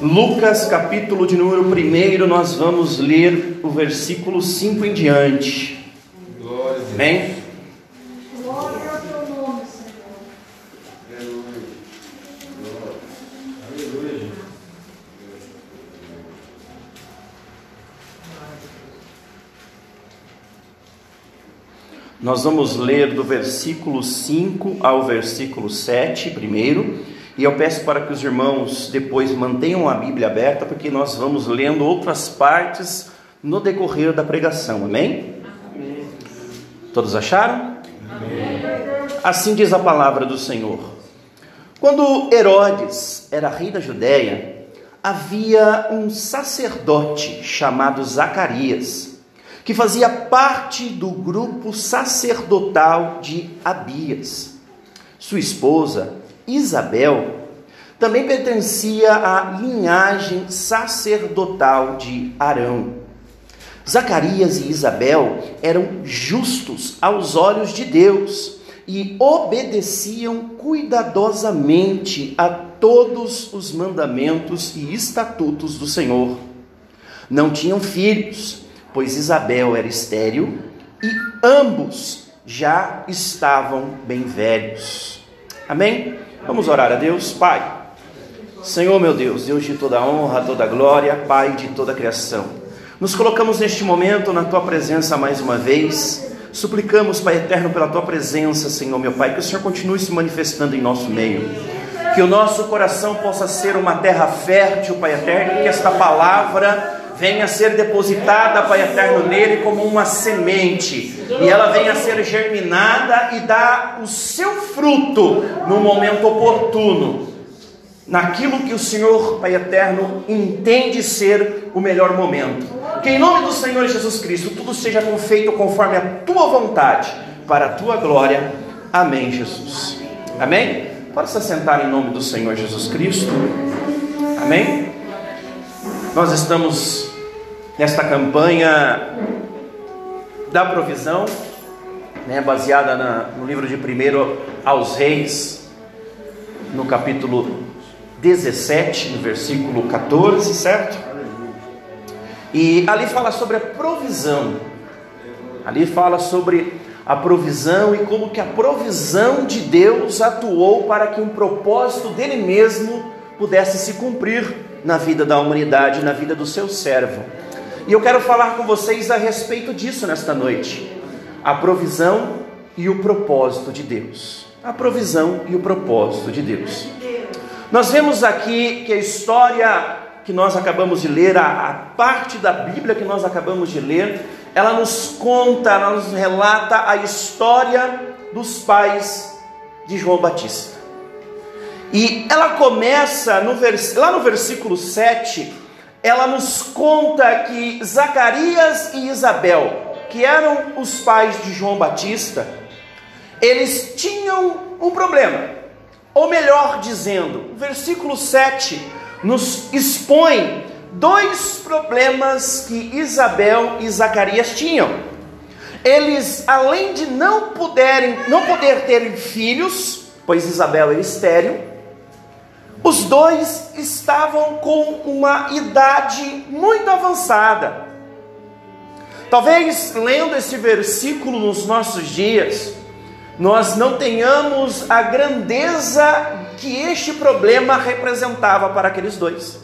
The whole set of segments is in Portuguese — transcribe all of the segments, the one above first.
Lucas, capítulo de número 1, nós vamos ler o versículo 5 em diante. Glória a Deus. Amém? Glória ao teu nome, Senhor. Aleluia. Aleluia, gente. Nós vamos ler do versículo 5 ao versículo 7 primeiro, e eu peço para que os irmãos depois mantenham a Bíblia aberta, porque nós vamos lendo outras partes no decorrer da pregação, amém? Todos acharam? Assim diz a palavra do Senhor. Quando Herodes era rei da Judéia, havia um sacerdote chamado Zacarias, que fazia parte do grupo sacerdotal de Abias. Sua esposa, Isabel, também pertencia à linhagem sacerdotal de Arão. Zacarias e Isabel eram justos aos olhos de Deus e obedeciam cuidadosamente a todos os mandamentos e estatutos do Senhor. Não tinham filhos, pois Isabel era estéril e ambos já estavam bem velhos. Amém? Vamos orar a Deus, Pai. Senhor meu Deus, Deus de toda honra, toda glória, Pai de toda criação. Nos colocamos neste momento na tua presença mais uma vez. Suplicamos, Pai eterno, pela tua presença, Senhor meu Pai, que o Senhor continue se manifestando em nosso meio. Que o nosso coração possa ser uma terra fértil, Pai eterno, que esta palavra venha ser depositada, Pai eterno, nele como uma semente, e ela venha a ser germinada e dar o seu fruto no momento oportuno, naquilo que o Senhor, Pai eterno, entende ser o melhor momento. Que em nome do Senhor Jesus Cristo tudo seja feito conforme a tua vontade, para a tua glória. Amém, Jesus. Amém? Pode se sentar em nome do Senhor Jesus Cristo. Amém? Nós estamos nesta campanha da provisão, né, baseada na, no livro de 1 aos Reis, no capítulo 17, no versículo 14, certo? E ali fala sobre a provisão. Ali fala sobre a provisão e como que a provisão de Deus atuou para que um propósito dele mesmo pudesse se cumprir na vida da humanidade, na vida do seu servo. E eu quero falar com vocês a respeito disso nesta noite. A provisão e o propósito de Deus. A provisão e o propósito de Deus. Nós vemos aqui que a história que nós acabamos de ler, a, a, parte da Bíblia que nós acabamos de ler, ela nos conta, ela nos relata a história dos pais de João Batista. E ela começa no vers, lá no versículo 7, ela nos conta que Zacarias e Isabel, que eram os pais de João Batista, eles tinham um problema. Ou melhor dizendo, o versículo 7 nos expõe dois problemas que Isabel e Zacarias tinham. Eles, além de não poderem, não poder ter filhos, pois Isabel era estéril, os dois estavam com uma idade muito avançada. Talvez lendo esse versículo nos nossos dias, nós não tenhamos a grandeza que este problema representava para aqueles dois.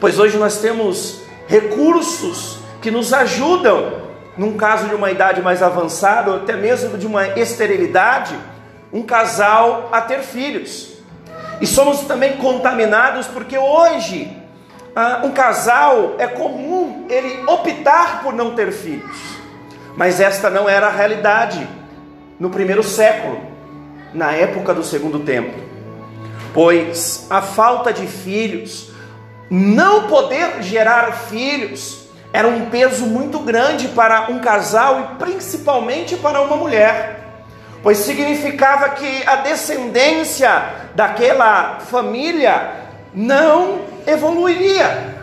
Pois hoje nós temos recursos que nos ajudam, num caso de uma idade mais avançada, ou até mesmo de uma esterilidade, um casal a ter filhos. E somos também contaminados porque hoje ah, um casal é comum ele optar por não ter filhos. Mas esta não era a realidade no primeiro século, na época do segundo templo. Pois a falta de filhos, não poder gerar filhos, era um peso muito grande para um casal e principalmente para uma mulher pois significava que a descendência daquela família não evoluiria,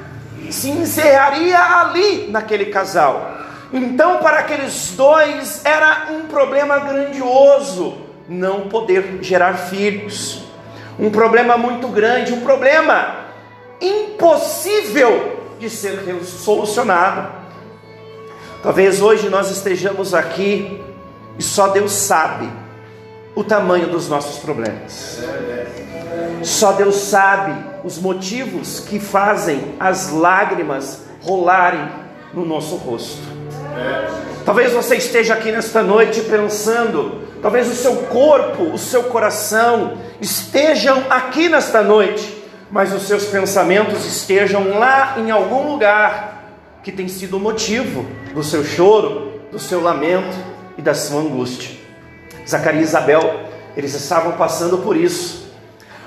se encerraria ali naquele casal. Então, para aqueles dois era um problema grandioso não poder gerar filhos, um problema muito grande, um problema impossível de ser solucionado. Talvez hoje nós estejamos aqui e só Deus sabe o tamanho dos nossos problemas. Só Deus sabe os motivos que fazem as lágrimas rolarem no nosso rosto. Talvez você esteja aqui nesta noite pensando, talvez o seu corpo, o seu coração estejam aqui nesta noite, mas os seus pensamentos estejam lá em algum lugar que tem sido o motivo do seu choro, do seu lamento e da sua angústia. Zacarias e Isabel, eles estavam passando por isso.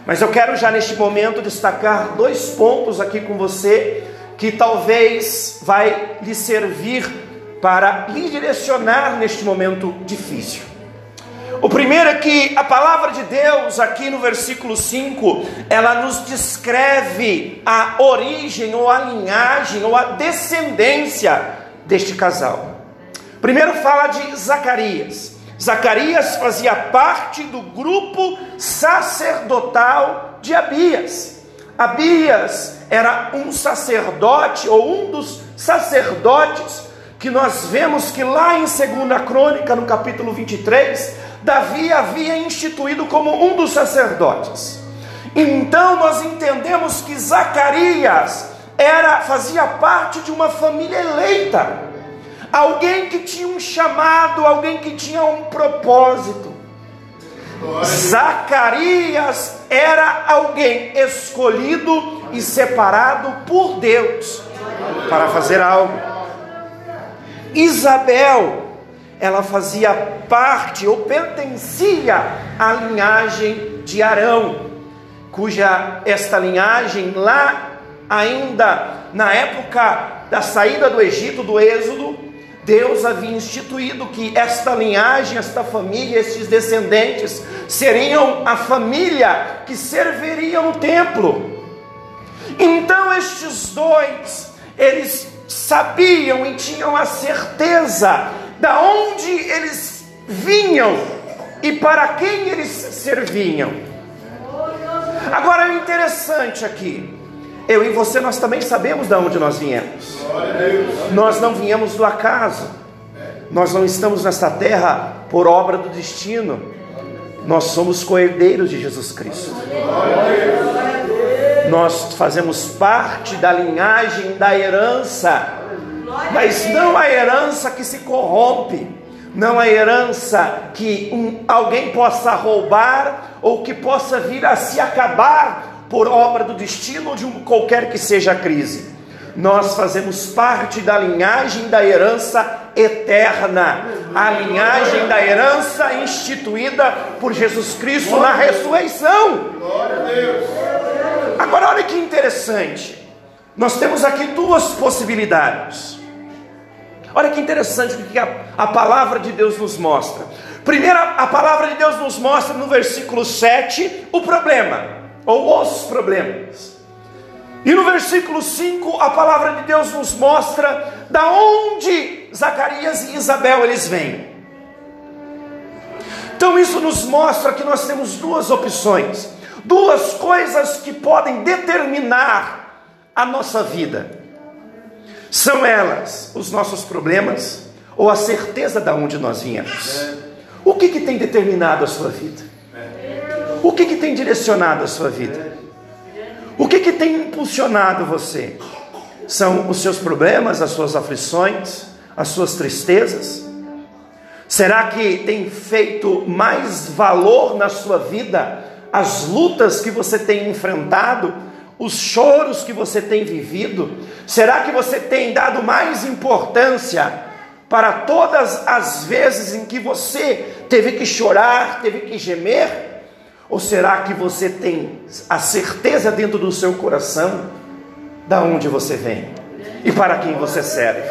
Mas eu quero já neste momento destacar dois pontos aqui com você que talvez vai lhe servir para lhe direcionar neste momento difícil. O primeiro é que a palavra de Deus, aqui no versículo 5, ela nos descreve a origem, ou a linhagem, ou a descendência deste casal. Primeiro fala de Zacarias. Zacarias fazia parte do grupo sacerdotal de Abias. Abias era um sacerdote, ou um dos sacerdotes, que nós vemos que lá em 2 Crônica, no capítulo 23, Davi havia instituído como um dos sacerdotes. Então nós entendemos que Zacarias era fazia parte de uma família eleita, alguém que tinha um chamado, alguém que tinha um propósito. Zacarias era alguém escolhido e separado por Deus para fazer algo. Isabel ela fazia parte ou pertencia à linhagem de Arão, cuja esta linhagem lá ainda na época da saída do Egito, do Êxodo, Deus havia instituído que esta linhagem, esta família, estes descendentes seriam a família que serviria no templo. Então estes dois, eles sabiam e tinham a certeza da onde eles vinham e para quem eles serviam. Agora é interessante aqui, eu e você nós também sabemos de onde nós viemos. Nós não viemos do acaso. Nós não estamos nesta terra por obra do destino. Nós somos coerdeiros de Jesus Cristo. Nós fazemos parte da linhagem da herança mas não a herança que se corrompe, não a herança que um, alguém possa roubar ou que possa vir a se acabar por obra do destino ou de um, qualquer que seja a crise. Nós fazemos parte da linhagem da herança eterna, a linhagem da herança instituída por Jesus Cristo na ressurreição. Agora, olha que interessante, nós temos aqui duas possibilidades. Olha que interessante o que a, a palavra de Deus nos mostra. Primeiro, a palavra de Deus nos mostra no versículo 7 o problema, ou os problemas. E no versículo 5, a palavra de Deus nos mostra da onde Zacarias e Isabel eles vêm. Então isso nos mostra que nós temos duas opções, duas coisas que podem determinar a nossa vida. São elas os nossos problemas ou a certeza de onde nós viemos? O que, que tem determinado a sua vida? O que, que tem direcionado a sua vida? O que, que tem impulsionado você? São os seus problemas, as suas aflições, as suas tristezas? Será que tem feito mais valor na sua vida as lutas que você tem enfrentado os choros que você tem vivido? Será que você tem dado mais importância para todas as vezes em que você teve que chorar, teve que gemer? Ou será que você tem a certeza dentro do seu coração da onde você vem e para quem você serve?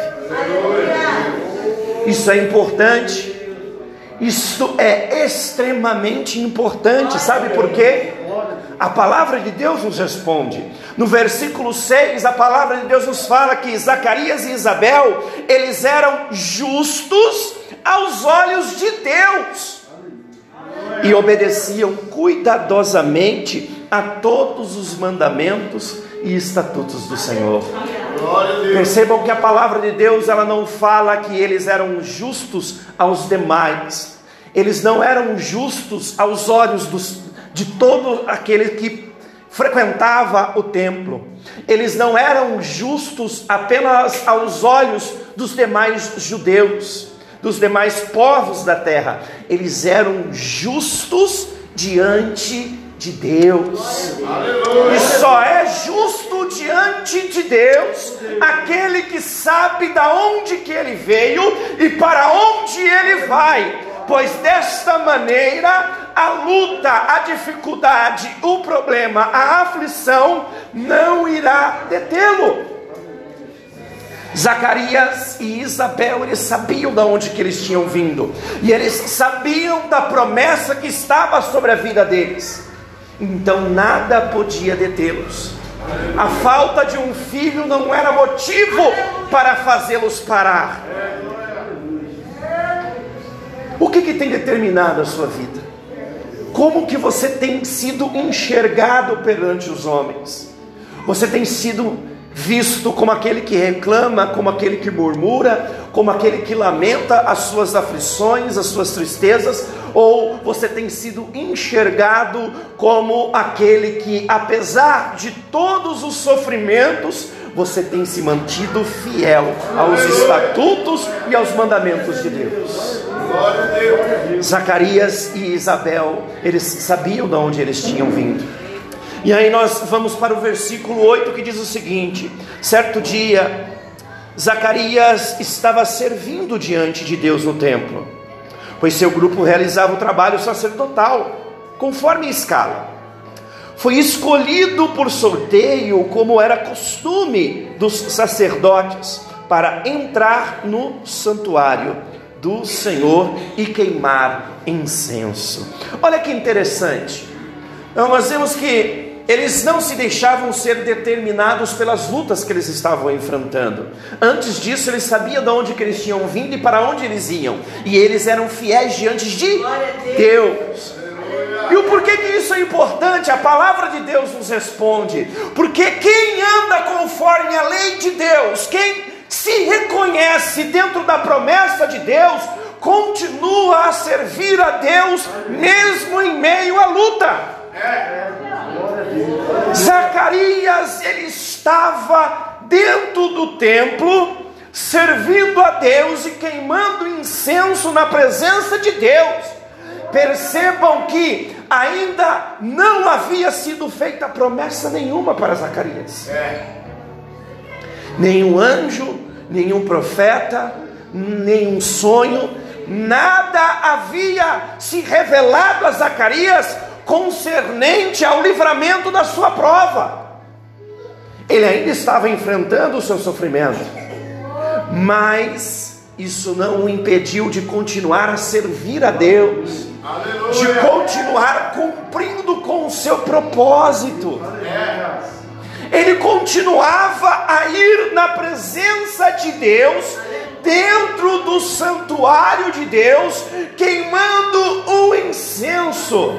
Isso é importante. Isso é extremamente importante, sabe por quê? A palavra de Deus nos responde. No versículo 6, a palavra de Deus nos fala que Zacarias e Isabel, eles eram justos aos olhos de Deus e obedeciam cuidadosamente a todos os mandamentos e estatutos do Senhor. Percebam que a palavra de Deus ela não fala que eles eram justos aos demais. Eles não eram justos aos olhos dos, de todo aquele que frequentava o templo. Eles não eram justos apenas aos olhos dos demais judeus, dos demais povos da terra. Eles eram justos diante de Deus. E só é justo diante de Deus aquele que sabe da onde que ele veio e para onde ele vai. Pois desta maneira a luta, a dificuldade, o problema, a aflição não irá detê-lo. Zacarias e Isabel, eles sabiam de onde que eles tinham vindo, e eles sabiam da promessa que estava sobre a vida deles, então nada podia detê-los. A falta de um filho não era motivo para fazê-los parar. O que, que tem determinado a sua vida? Como que você tem sido enxergado perante os homens? Você tem sido visto como aquele que reclama, como aquele que murmura, como aquele que lamenta as suas aflições, as suas tristezas, ou você tem sido enxergado como aquele que, apesar de todos os sofrimentos, você tem se mantido fiel aos estatutos e aos mandamentos de Deus. Zacarias e Isabel, eles sabiam de onde eles tinham vindo. E aí nós vamos para o versículo 8 que diz o seguinte: certo dia, Zacarias estava servindo diante de Deus no templo, pois seu grupo realizava o trabalho sacerdotal, conforme a escala. Foi escolhido por sorteio, como era costume dos sacerdotes, para entrar no santuário do Senhor e queimar incenso. Olha que interessante. Então, nós vemos que eles não se deixavam ser determinados pelas lutas que eles estavam enfrentando. Antes disso, eles sabiam de onde que eles tinham vindo e para onde eles iam. E eles eram fiéis diante de Deus. E o porquê que isso é importante? A palavra de Deus nos responde. Porque quem anda conforme a lei de Deus, quem se reconhece dentro da promessa de Deus, continua a servir a Deus mesmo em meio à luta. Zacarias, ele estava dentro do templo, servindo a Deus e queimando incenso na presença de Deus. Percebam que ainda não havia sido feita promessa nenhuma para Zacarias. Nenhum anjo, nenhum profeta, nenhum sonho, nada havia se revelado a Zacarias concernente ao livramento da sua prova. Ele ainda estava enfrentando o seu sofrimento, mas isso não o impediu de continuar a servir a Deus, de continuar cumprindo com o seu propósito. Ele continuava a ir na presença de Deus, dentro do santuário de Deus, queimando o incenso.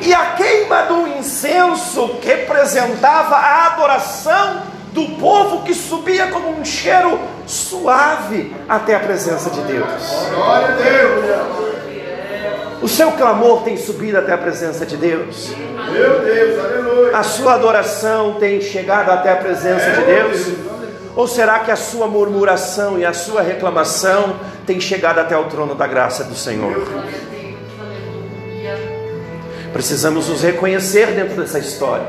E a queima do incenso representava a adoração do povo que subia como um cheiro suave até a presença de Deus. Glória a Deus. O seu clamor tem subido até a presença de Deus. Meu Deus, aleluia. A sua adoração tem chegado até a presença de Deus? Ou será que a sua murmuração e a sua reclamação tem chegado até o trono da graça do Senhor? Precisamos nos reconhecer dentro dessa história.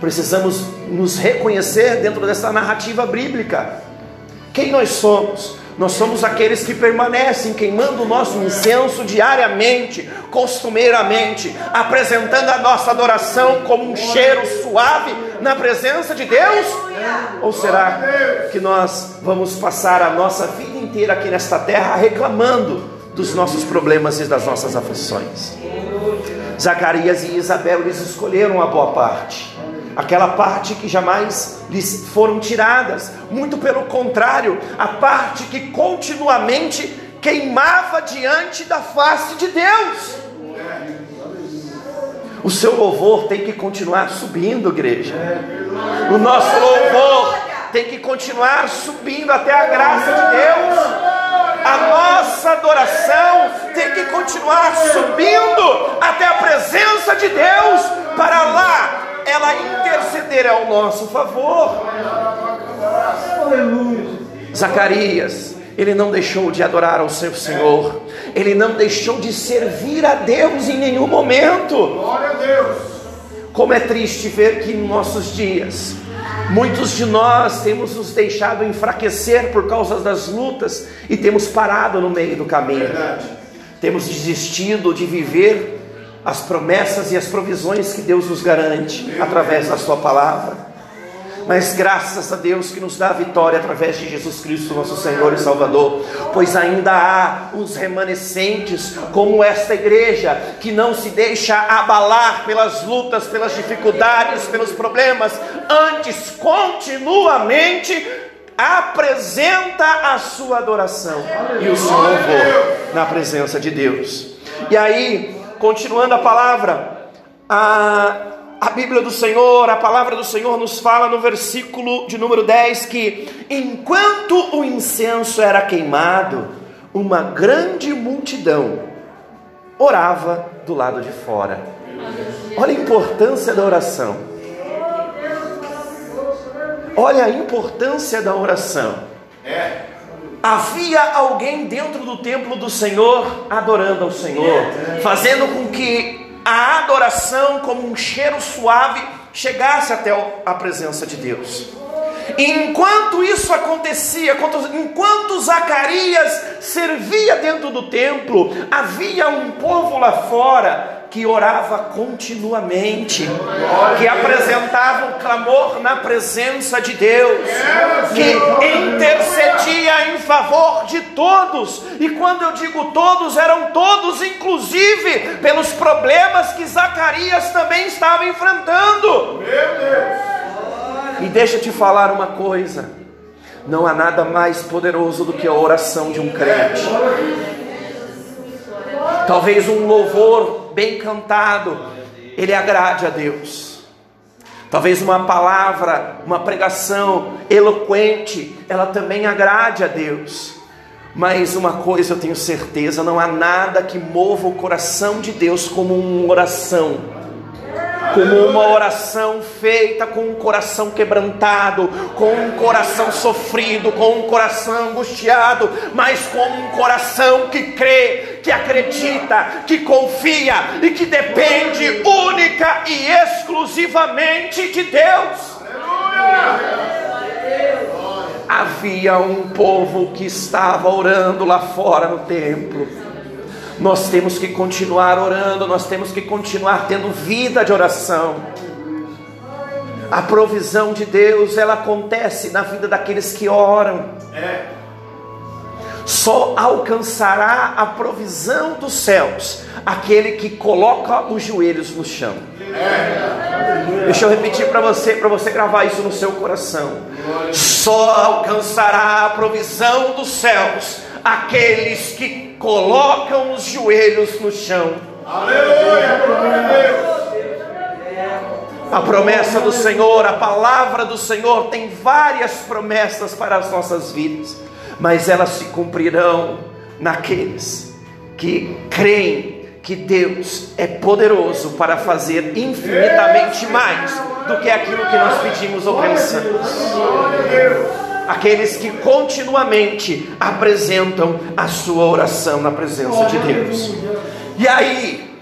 Precisamos nos reconhecer dentro dessa narrativa bíblica. Quem nós somos? Nós somos aqueles que permanecem queimando o nosso incenso diariamente, costumeiramente, apresentando a nossa adoração como um cheiro suave na presença de Deus? Ou será que nós vamos passar a nossa vida inteira aqui nesta terra reclamando dos nossos problemas e das nossas aflições? Zacarias e Isabel eles escolheram a boa parte aquela parte que jamais lhes foram tiradas, muito pelo contrário, a parte que continuamente queimava diante da face de Deus. O seu louvor tem que continuar subindo, igreja. O nosso louvor tem que continuar subindo até a graça de Deus. A nossa adoração tem que continuar subindo até a presença de Deus, para lá ela interceder ao nosso favor. Zacarias, ele não deixou de adorar ao seu Senhor, ele não deixou de servir a Deus em nenhum momento. Glória a Deus. Como é triste ver que em nossos dias, muitos de nós temos nos deixado enfraquecer por causa das lutas e temos parado no meio do caminho. Verdade. Temos desistido de viver as promessas e as provisões que Deus nos garante através da Sua palavra. Mas graças a Deus que nos dá a vitória através de Jesus Cristo, nosso Senhor e Salvador, pois ainda há uns remanescentes, como esta igreja, que não se deixa abalar pelas lutas, pelas dificuldades, pelos problemas, antes continuamente apresenta a sua adoração. E o seu louvor na presença de Deus. E aí, continuando a palavra, a, a Bíblia do Senhor, a palavra do Senhor nos fala no versículo de número 10 que enquanto o incenso era queimado, uma grande multidão orava do lado de fora. Olha a importância da oração. Olha a importância da oração. Havia alguém dentro do templo do Senhor adorando ao Senhor, fazendo com que a adoração, como um cheiro suave, chegasse até a presença de Deus. Enquanto isso acontecia, enquanto Zacarias servia dentro do templo, havia um povo lá fora que orava continuamente, que apresentava um clamor na presença de Deus, que intercedia em favor de todos. E quando eu digo todos, eram todos, inclusive pelos problemas que Zacarias também estava enfrentando. E deixa eu te falar uma coisa: não há nada mais poderoso do que a oração de um crente. Talvez um louvor bem cantado, ele agrade a Deus. Talvez uma palavra, uma pregação eloquente, ela também agrade a Deus. Mas uma coisa eu tenho certeza: não há nada que mova o coração de Deus como uma oração como uma oração feita com um coração quebrantado, com um coração sofrido, com um coração angustiado, mas com um coração que crê, que acredita, que confia e que depende única e exclusivamente de Deus. Havia um povo que estava orando lá fora no templo. Nós temos que continuar orando, nós temos que continuar tendo vida de oração. A provisão de Deus, ela acontece na vida daqueles que oram. Só alcançará a provisão dos céus aquele que coloca os joelhos no chão. Deixa eu repetir para você, para você gravar isso no seu coração. Só alcançará a provisão dos céus aqueles que colocam os joelhos no chão. Aleluia. Glória a Deus. A promessa do Senhor, a palavra do Senhor tem várias promessas para as nossas vidas, mas elas se cumprirão naqueles que creem que Deus é poderoso para fazer infinitamente mais do que aquilo que nós pedimos ou pensamos. Aqueles que continuamente apresentam a sua oração na presença de Deus. E aí,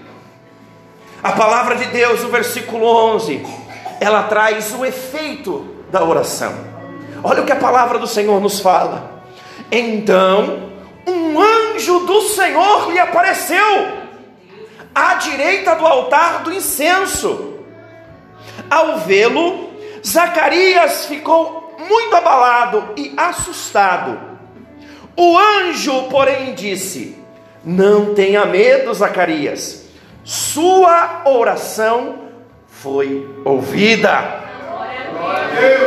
a palavra de Deus, no versículo 11, ela traz o efeito da oração. Olha o que a palavra do Senhor nos fala. Então, um anjo do Senhor lhe apareceu à direita do altar do incenso. Ao vê-lo, Zacarias ficou muito abalado e assustado. O anjo, porém, disse: Não tenha medo, Zacarias sua oração foi ouvida.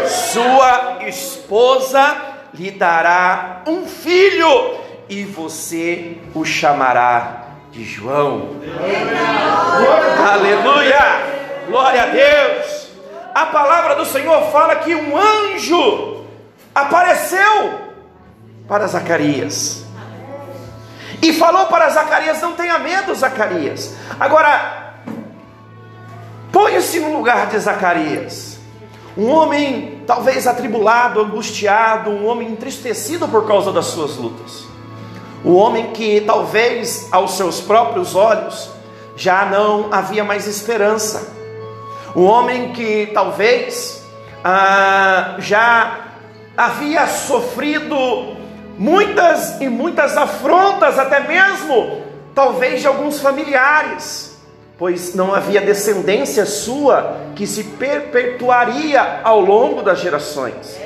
Sua esposa lhe dará um filho e você o chamará de João. Aleluia! Glória a Deus! A palavra do Senhor fala que um anjo apareceu para Zacarias. E falou para Zacarias: Não tenha medo, Zacarias. Agora, ponha-se no lugar de Zacarias. Um homem talvez atribulado, angustiado, um homem entristecido por causa das suas lutas. Um homem que talvez aos seus próprios olhos já não havia mais esperança. Um homem que talvez ah, já havia sofrido muitas e muitas afrontas, até mesmo talvez de alguns familiares, pois não havia descendência sua que se perpetuaria ao longo das gerações.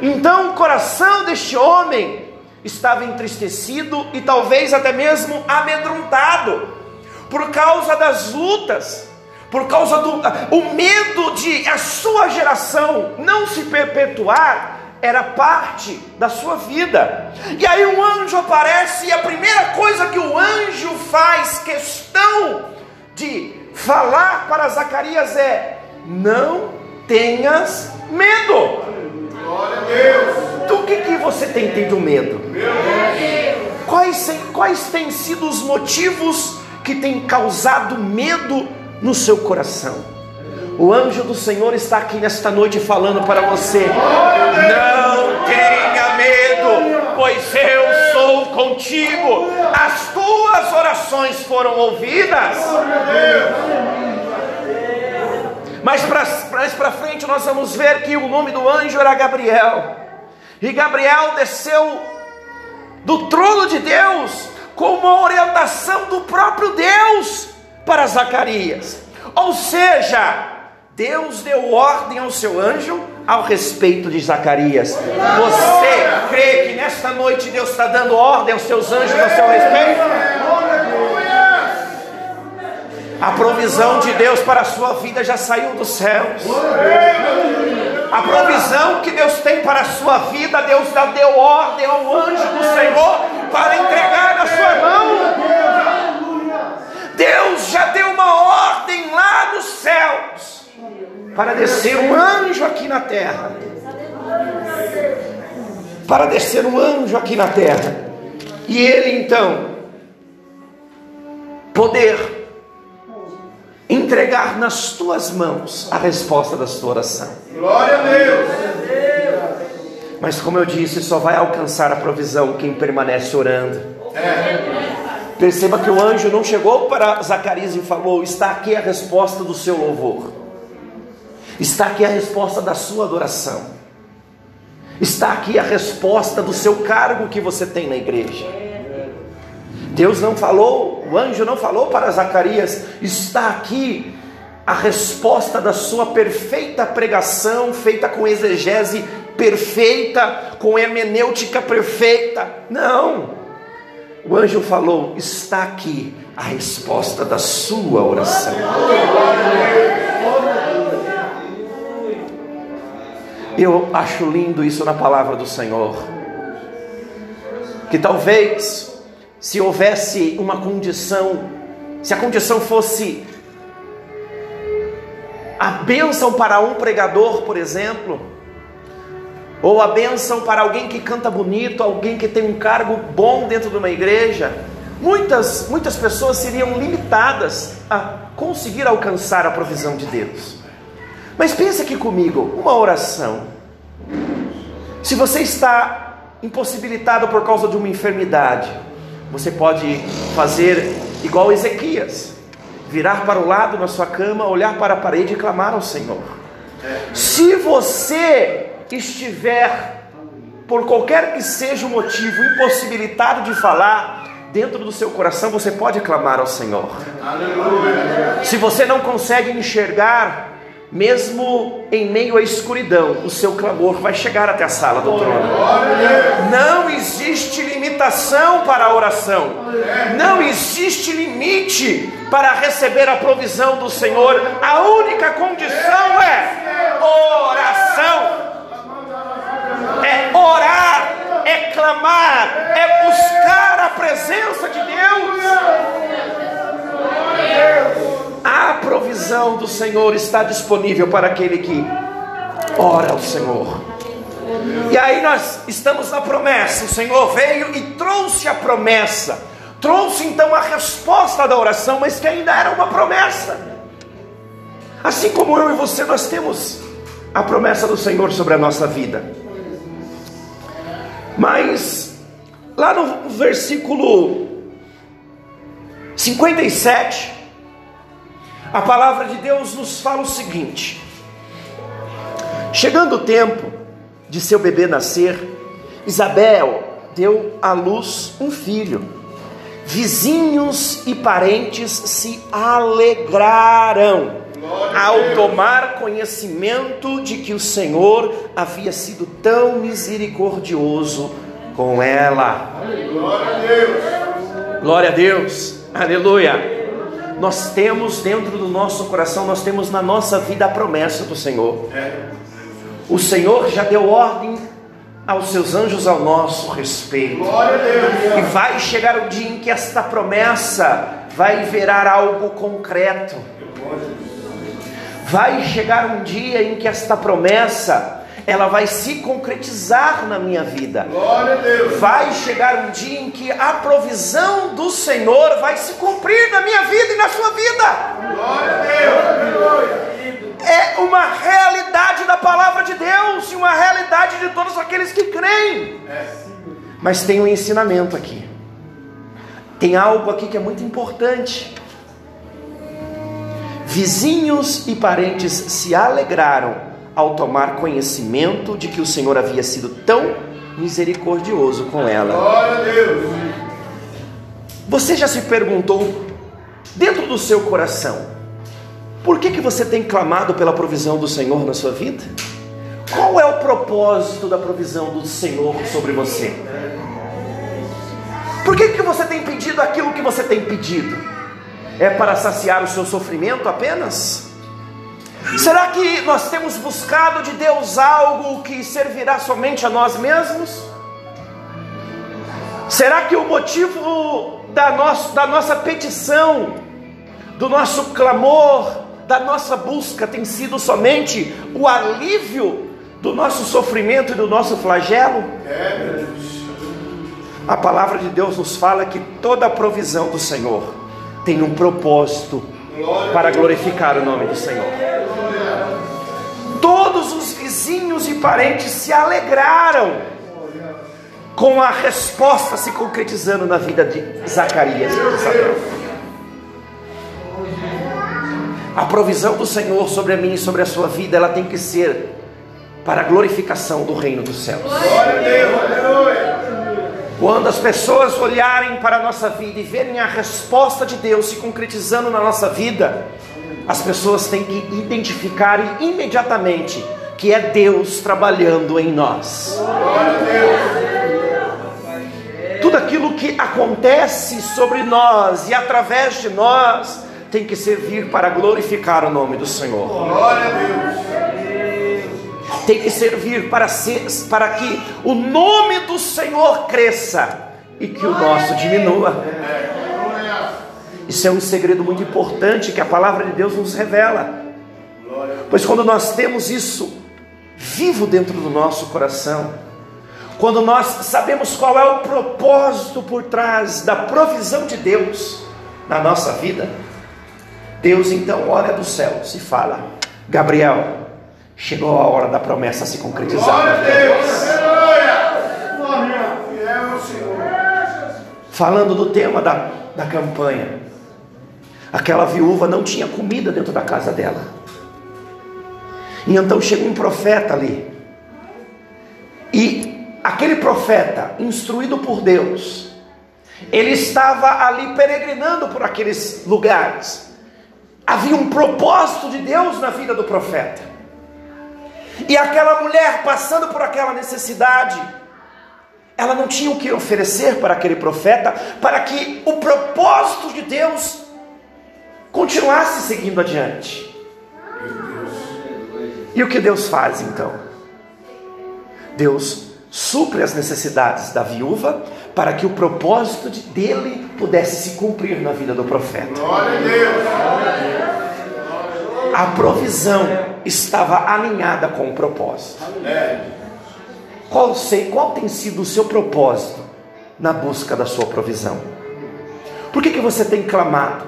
Então o coração deste homem estava entristecido e talvez até mesmo amedrontado por causa das lutas, por causa do o medo de a sua geração não se perpetuar era parte da sua vida. E aí um anjo aparece e a primeira coisa que o anjo faz questão de falar para Zacarias é: não tenhas medo. Glória a Deus. Do que, que você tem tido medo? Quais, quais têm sido os motivos que têm causado medo no seu coração? O anjo do Senhor está aqui nesta noite falando para você: não tenha medo, pois eu sou contigo. As tuas orações foram ouvidas. Mas para frente nós vamos ver que o nome do anjo era Gabriel. E Gabriel desceu do trono de Deus com uma orientação do próprio Deus para Zacarias. Ou seja, Deus deu ordem ao seu anjo ao respeito de Zacarias. Você crê que nesta noite Deus está dando ordem aos seus anjos a seu respeito? A provisão de Deus para a sua vida já saiu dos céus. A provisão que Deus tem para a sua vida, Deus já deu ordem ao anjo do Senhor para entregar na sua mão. Deus já deu uma ordem lá nos céus para descer um anjo aqui na terra. Para descer um anjo aqui na terra. E ele então poder entregar nas tuas mãos a resposta da sua oração. Glória a Deus. Mas como eu disse, só vai alcançar a provisão quem permanece orando. Perceba que o anjo não chegou para Zacarias e falou: Está aqui a resposta do seu louvor. Está aqui a resposta da sua adoração. Está aqui a resposta do seu cargo que você tem na igreja. Deus não falou, o anjo não falou para Zacarias, está aqui a resposta da sua perfeita pregação, feita com exegese perfeita, com hermenêutica perfeita. Não. O anjo falou: está aqui a resposta da sua oração. Eu acho lindo isso na palavra do Senhor. Que talvez, se houvesse uma condição, se a condição fosse a bênção para um pregador, por exemplo, ou a bênção para alguém que canta bonito, alguém que tem um cargo bom dentro de uma igreja, muitas, muitas pessoas seriam limitadas a conseguir alcançar a provisão de Deus. Mas pensa aqui comigo, uma oração. Se você está impossibilitado por causa de uma enfermidade, você pode fazer igual Ezequias, virar para o lado na sua cama, olhar para a parede e clamar ao Senhor. Se você estiver, por qualquer que seja o motivo, impossibilitado de falar, dentro do seu coração você pode clamar ao Senhor. Aleluia. Se você não consegue enxergar, mesmo em meio à escuridão, o seu clamor vai chegar até a sala do trono. Não existe limitação para a oração, não existe limite para receber a provisão do Senhor. A única condição é oração, é orar, é clamar, é buscar a presença de Deus. A provisão do Senhor está disponível para aquele que ora ao Senhor. E aí nós estamos na promessa. O Senhor veio e trouxe a promessa. Trouxe então a resposta da oração, mas que ainda era uma promessa. Assim como eu e você, nós temos a promessa do Senhor sobre a nossa vida. Mas lá no versículo 57, a palavra de Deus nos fala o seguinte: Chegando o tempo de seu bebê nascer, Isabel deu à luz um filho. Vizinhos e parentes se alegraram ao tomar conhecimento de que o Senhor havia sido tão misericordioso com ela. Glória a Deus. Glória a Deus. Aleluia. Nós temos dentro do nosso coração, nós temos na nossa vida a promessa do Senhor. O Senhor já deu ordem aos seus anjos ao nosso respeito. E vai chegar o dia em que esta promessa vai virar algo concreto. Vai chegar um dia em que esta promessa ela vai se concretizar na minha vida. Vai chegar um dia em que a provisão do Senhor vai se cumprir na minha vida e na sua vida. É uma realidade da palavra de Deus e uma realidade de todos aqueles que creem. Mas tem um ensinamento aqui. Tem algo aqui que é muito importante. Vizinhos e parentes se alegraram ao tomar conhecimento de que o Senhor havia sido tão misericordioso com ela. Glória a Deus. Você já se perguntou, dentro do seu coração, por que, que você tem clamado pela provisão do Senhor na sua vida? Qual é o propósito da provisão do Senhor sobre você? Por que, que você tem pedido aquilo que você tem pedido? É para saciar o seu sofrimento apenas? Será que nós temos buscado de Deus algo que servirá somente a nós mesmos? Será que o motivo da, nosso, da nossa petição, do nosso clamor, da nossa busca tem sido somente o alívio do nosso sofrimento e do nosso flagelo? A palavra de Deus nos fala que toda a provisão do Senhor tem um propósito para glorificar o nome do Senhor. Todos os vizinhos e parentes se alegraram com a resposta se concretizando na vida de Zacarias. A provisão do Senhor sobre a mim e sobre a sua vida, ela tem que ser para a glorificação do reino dos céus. Glória a Deus, aleluia. Quando as pessoas olharem para a nossa vida e verem a resposta de Deus se concretizando na nossa vida, as pessoas têm que identificar imediatamente que é Deus trabalhando em nós. Tudo aquilo que acontece sobre nós e através de nós tem que servir para glorificar o nome do Senhor. Glória a Deus tem que servir para, ser, para que o nome do Senhor cresça e que o nosso diminua. Isso é um segredo muito importante que a palavra de Deus nos revela. Pois quando nós temos isso vivo dentro do nosso coração, quando nós sabemos qual é o propósito por trás da provisão de Deus na nossa vida, Deus então olha dos céus e fala: Gabriel, Chegou a hora da promessa se concretizar. Glória a Deus! Falando do tema da, da campanha, aquela viúva não tinha comida dentro da casa dela. E então chegou um profeta ali. E aquele profeta, instruído por Deus, ele estava ali peregrinando por aqueles lugares. Havia um propósito de Deus na vida do profeta. E aquela mulher passando por aquela necessidade, ela não tinha o que oferecer para aquele profeta, para que o propósito de Deus continuasse seguindo adiante. E o que Deus faz então? Deus supre as necessidades da viúva para que o propósito dele pudesse se cumprir na vida do profeta. Glória a Deus! A provisão estava alinhada com o propósito. Qual, sei, qual tem sido o seu propósito na busca da sua provisão? Por que, que você tem clamado?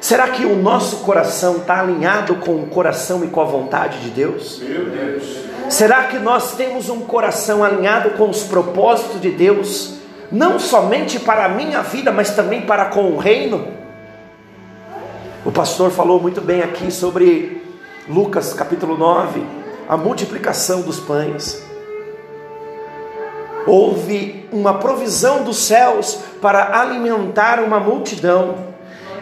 Será que o nosso coração está alinhado com o coração e com a vontade de Deus? Meu Deus. Será que nós temos um coração alinhado com os propósitos de Deus, não somente para a minha vida, mas também para com o reino? O pastor falou muito bem aqui sobre Lucas capítulo 9, a multiplicação dos pães. Houve uma provisão dos céus para alimentar uma multidão.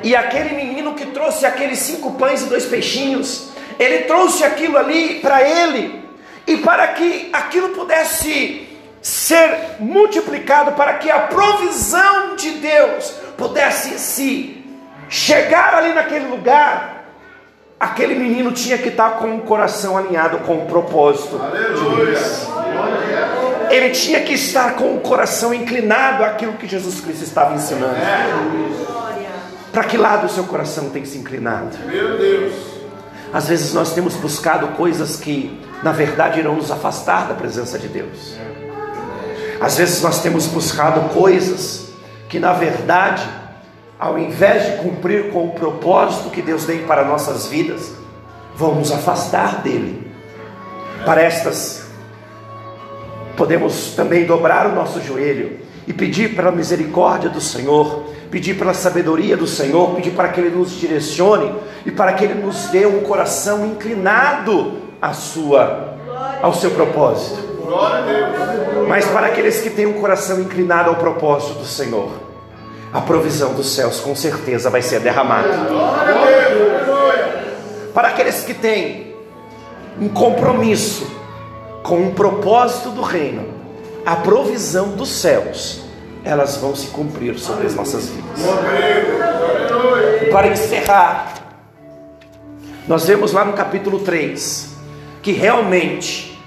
E aquele menino que trouxe aqueles cinco pães e dois peixinhos, ele trouxe aquilo ali para ele, e para que aquilo pudesse ser multiplicado, para que a provisão de Deus pudesse se chegar ali naquele lugar, aquele menino tinha que estar com o coração alinhado com o propósito de Deus. Ele tinha que estar com o coração inclinado àquilo que Jesus Cristo estava ensinando. Para que lado o seu coração tem se inclinado? Meu Deus. Às vezes nós temos buscado coisas que, na verdade, irão nos afastar da presença de Deus. Às vezes nós temos buscado coisas que, na verdade, ao invés de cumprir com o propósito que Deus tem para nossas vidas, vão nos afastar dele. Para estas, podemos também dobrar o nosso joelho e pedir pela misericórdia do Senhor, pedir pela sabedoria do Senhor, pedir para que Ele nos direcione e para que Ele nos dê um coração inclinado à sua, ao seu propósito. Mas para aqueles que têm um coração inclinado ao propósito do Senhor, a provisão dos céus com certeza vai ser derramada. Para aqueles que têm um compromisso com um propósito do reino, a provisão dos céus, elas vão se cumprir sobre as nossas vidas. E para encerrar, nós vemos lá no capítulo 3 que realmente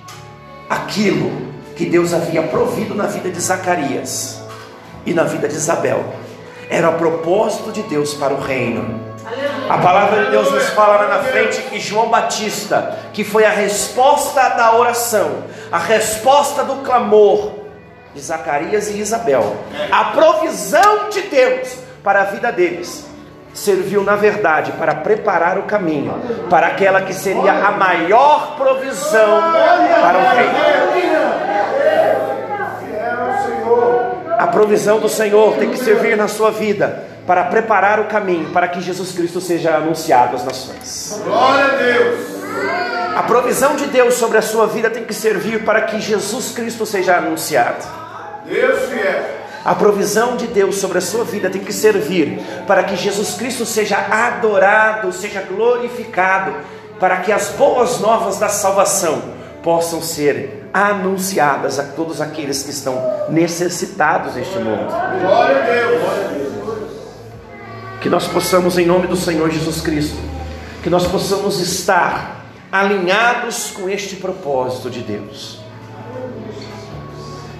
aquilo que Deus havia provido na vida de Zacarias e na vida de Isabel era o propósito de Deus para o reino. A palavra de Deus nos fala lá na frente que João Batista, que foi a resposta da oração, a resposta do clamor de Zacarias e Isabel, a provisão de Deus para a vida deles, serviu na verdade para preparar o caminho para aquela que seria a maior provisão para o reino. É o Senhor. A provisão do Senhor tem que servir na sua vida para preparar o caminho para que Jesus Cristo seja anunciado às nações. Glória a Deus. A provisão de Deus sobre a sua vida tem que servir para que Jesus Cristo seja anunciado. Deus fiel. A provisão de Deus sobre a sua vida tem que servir para que Jesus Cristo seja adorado, seja glorificado, para que as boas novas da salvação possam ser anunciadas a todos aqueles que estão necessitados neste mundo. Glória a Deus. Que nós possamos, em nome do Senhor Jesus Cristo, que nós possamos estar alinhados com este propósito de Deus.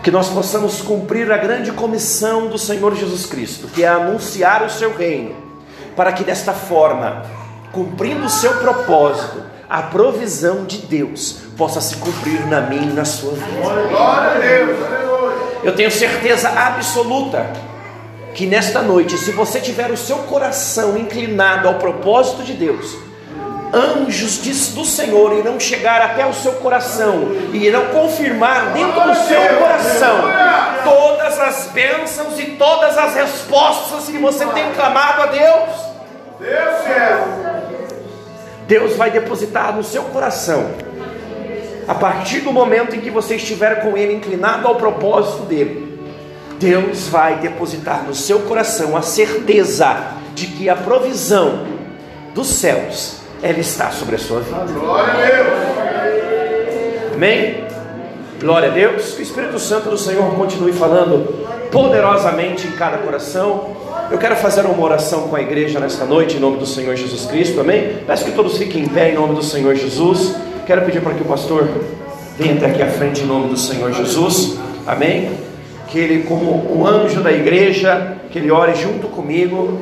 Que nós possamos cumprir a grande comissão do Senhor Jesus Cristo, que é anunciar o seu reino, para que desta forma, cumprindo o seu propósito, a provisão de Deus possa se cumprir na minha e na sua vida. Glória a Deus. Aleluia. Eu tenho certeza absoluta que nesta noite, se você tiver o seu coração inclinado ao propósito de Deus, anjos do Senhor irão chegar até o seu coração e irão confirmar dentro do seu coração todas as bênçãos e todas as respostas que você tem clamado a Deus. Deus. Deus vai depositar no seu coração, a partir do momento em que você estiver com Ele inclinado ao propósito dele, Deus vai depositar no seu coração a certeza de que a provisão dos céus ela está sobre a sua vida. Glória a Deus. Amém? Glória a Deus. Que o Espírito Santo do Senhor continue falando poderosamente em cada coração. Eu quero fazer uma oração com a igreja nesta noite, em nome do Senhor Jesus Cristo. Amém? Peço que todos fiquem em pé em nome do Senhor Jesus. Quero pedir para que o pastor venha até aqui à frente em nome do Senhor Jesus. Amém? Que ele, como um anjo da igreja, que ele ore junto comigo.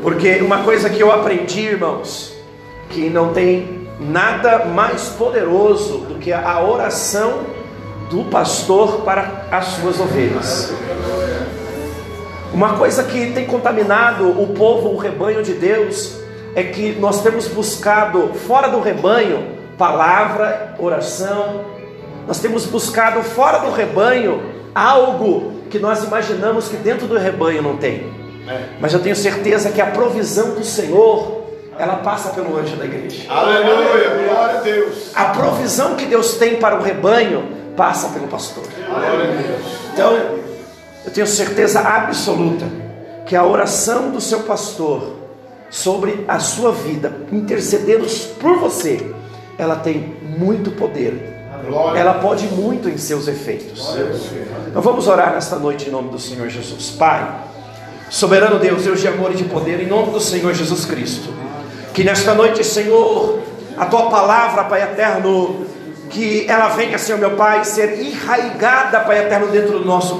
Porque uma coisa que eu aprendi, irmãos, que não tem nada mais poderoso do que a oração do pastor para as suas ovelhas. Uma coisa que tem contaminado o povo, o rebanho de Deus, é que nós temos buscado fora do rebanho palavra, oração, nós temos buscado fora do rebanho algo que nós imaginamos que dentro do rebanho não tem. Mas eu tenho certeza que a provisão do Senhor, ela passa pelo anjo da igreja. Aleluia. Glória a Deus. A provisão que Deus tem para o rebanho passa pelo pastor. Então, eu tenho certeza absoluta que a oração do seu pastor sobre a sua vida, intercedendo por você, ela tem muito poder. Ela pode muito em seus efeitos. Então vamos orar nesta noite em nome do Senhor Jesus. Pai, soberano Deus, Deus de amor e de poder, em nome do Senhor Jesus Cristo. Que nesta noite, Senhor, a tua palavra, Pai eterno, que ela venha, Senhor meu Pai, ser enraigada, Pai eterno, dentro do nosso